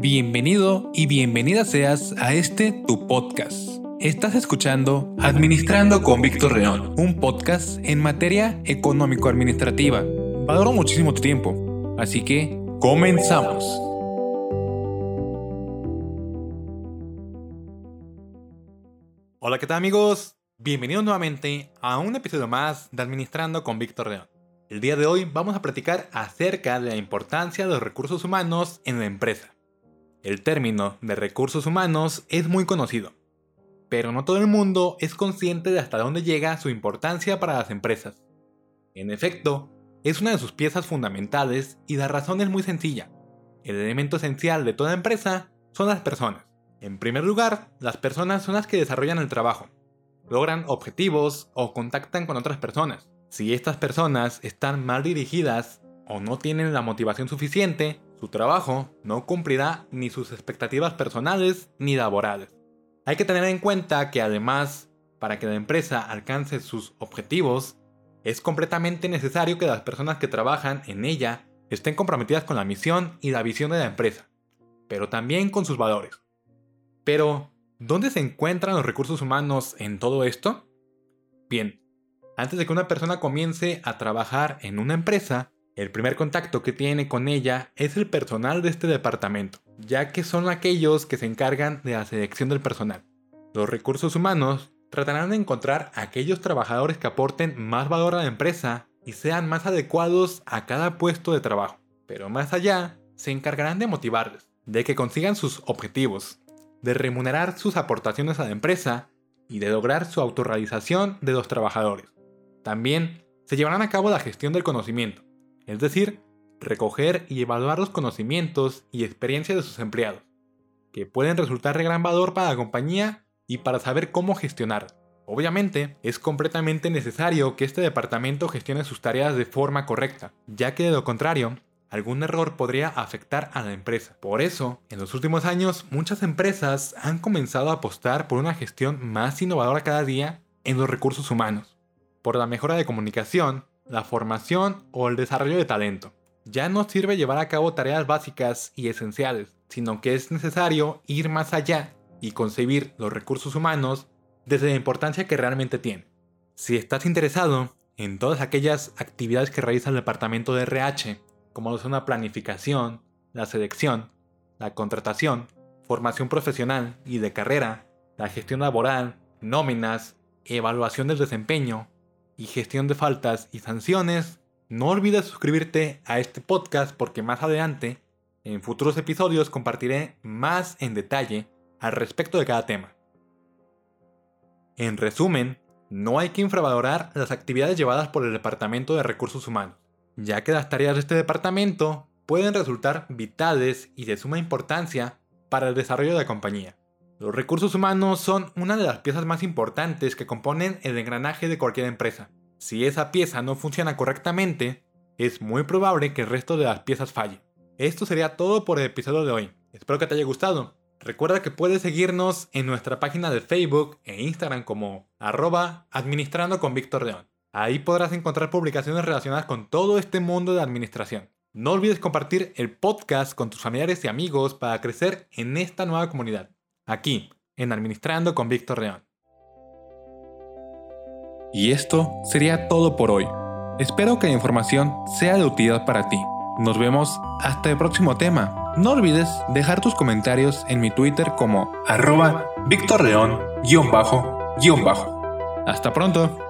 Bienvenido y bienvenida seas a este tu podcast. Estás escuchando Administrando con Víctor León, un podcast en materia económico-administrativa. Valoro muchísimo tu tiempo, así que comenzamos. Hola, ¿qué tal amigos? Bienvenidos nuevamente a un episodio más de Administrando con Víctor León. El día de hoy vamos a platicar acerca de la importancia de los recursos humanos en la empresa. El término de recursos humanos es muy conocido, pero no todo el mundo es consciente de hasta dónde llega su importancia para las empresas. En efecto, es una de sus piezas fundamentales y la razón es muy sencilla. El elemento esencial de toda empresa son las personas. En primer lugar, las personas son las que desarrollan el trabajo, logran objetivos o contactan con otras personas. Si estas personas están mal dirigidas o no tienen la motivación suficiente, su trabajo no cumplirá ni sus expectativas personales ni laborales. Hay que tener en cuenta que además, para que la empresa alcance sus objetivos, es completamente necesario que las personas que trabajan en ella estén comprometidas con la misión y la visión de la empresa, pero también con sus valores. Pero, ¿dónde se encuentran los recursos humanos en todo esto? Bien, antes de que una persona comience a trabajar en una empresa, el primer contacto que tiene con ella es el personal de este departamento ya que son aquellos que se encargan de la selección del personal. Los recursos humanos tratarán de encontrar aquellos trabajadores que aporten más valor a la empresa y sean más adecuados a cada puesto de trabajo. Pero más allá, se encargarán de motivarles, de que consigan sus objetivos, de remunerar sus aportaciones a la empresa y de lograr su autorrealización de los trabajadores. También se llevarán a cabo la gestión del conocimiento, es decir, recoger y evaluar los conocimientos y experiencia de sus empleados, que pueden resultar de gran valor para la compañía y para saber cómo gestionar. Obviamente, es completamente necesario que este departamento gestione sus tareas de forma correcta, ya que de lo contrario, algún error podría afectar a la empresa. Por eso, en los últimos años, muchas empresas han comenzado a apostar por una gestión más innovadora cada día en los recursos humanos, por la mejora de comunicación, la formación o el desarrollo de talento ya no sirve llevar a cabo tareas básicas y esenciales, sino que es necesario ir más allá y concebir los recursos humanos desde la importancia que realmente tienen. Si estás interesado en todas aquellas actividades que realiza el departamento de RH, como son la planificación, la selección, la contratación, formación profesional y de carrera, la gestión laboral, nóminas, evaluación del desempeño y gestión de faltas y sanciones, no olvides suscribirte a este podcast porque más adelante, en futuros episodios, compartiré más en detalle al respecto de cada tema. En resumen, no hay que infravalorar las actividades llevadas por el Departamento de Recursos Humanos, ya que las tareas de este departamento pueden resultar vitales y de suma importancia para el desarrollo de la compañía. Los recursos humanos son una de las piezas más importantes que componen el engranaje de cualquier empresa. Si esa pieza no funciona correctamente, es muy probable que el resto de las piezas falle. Esto sería todo por el episodio de hoy. Espero que te haya gustado. Recuerda que puedes seguirnos en nuestra página de Facebook e Instagram como arroba administrando con Víctor León. Ahí podrás encontrar publicaciones relacionadas con todo este mundo de administración. No olvides compartir el podcast con tus familiares y amigos para crecer en esta nueva comunidad. Aquí, en Administrando con Víctor León. Y esto sería todo por hoy. Espero que la información sea de utilidad para ti. Nos vemos hasta el próximo tema. No olvides dejar tus comentarios en mi Twitter como arroba Víctor bajo Hasta pronto.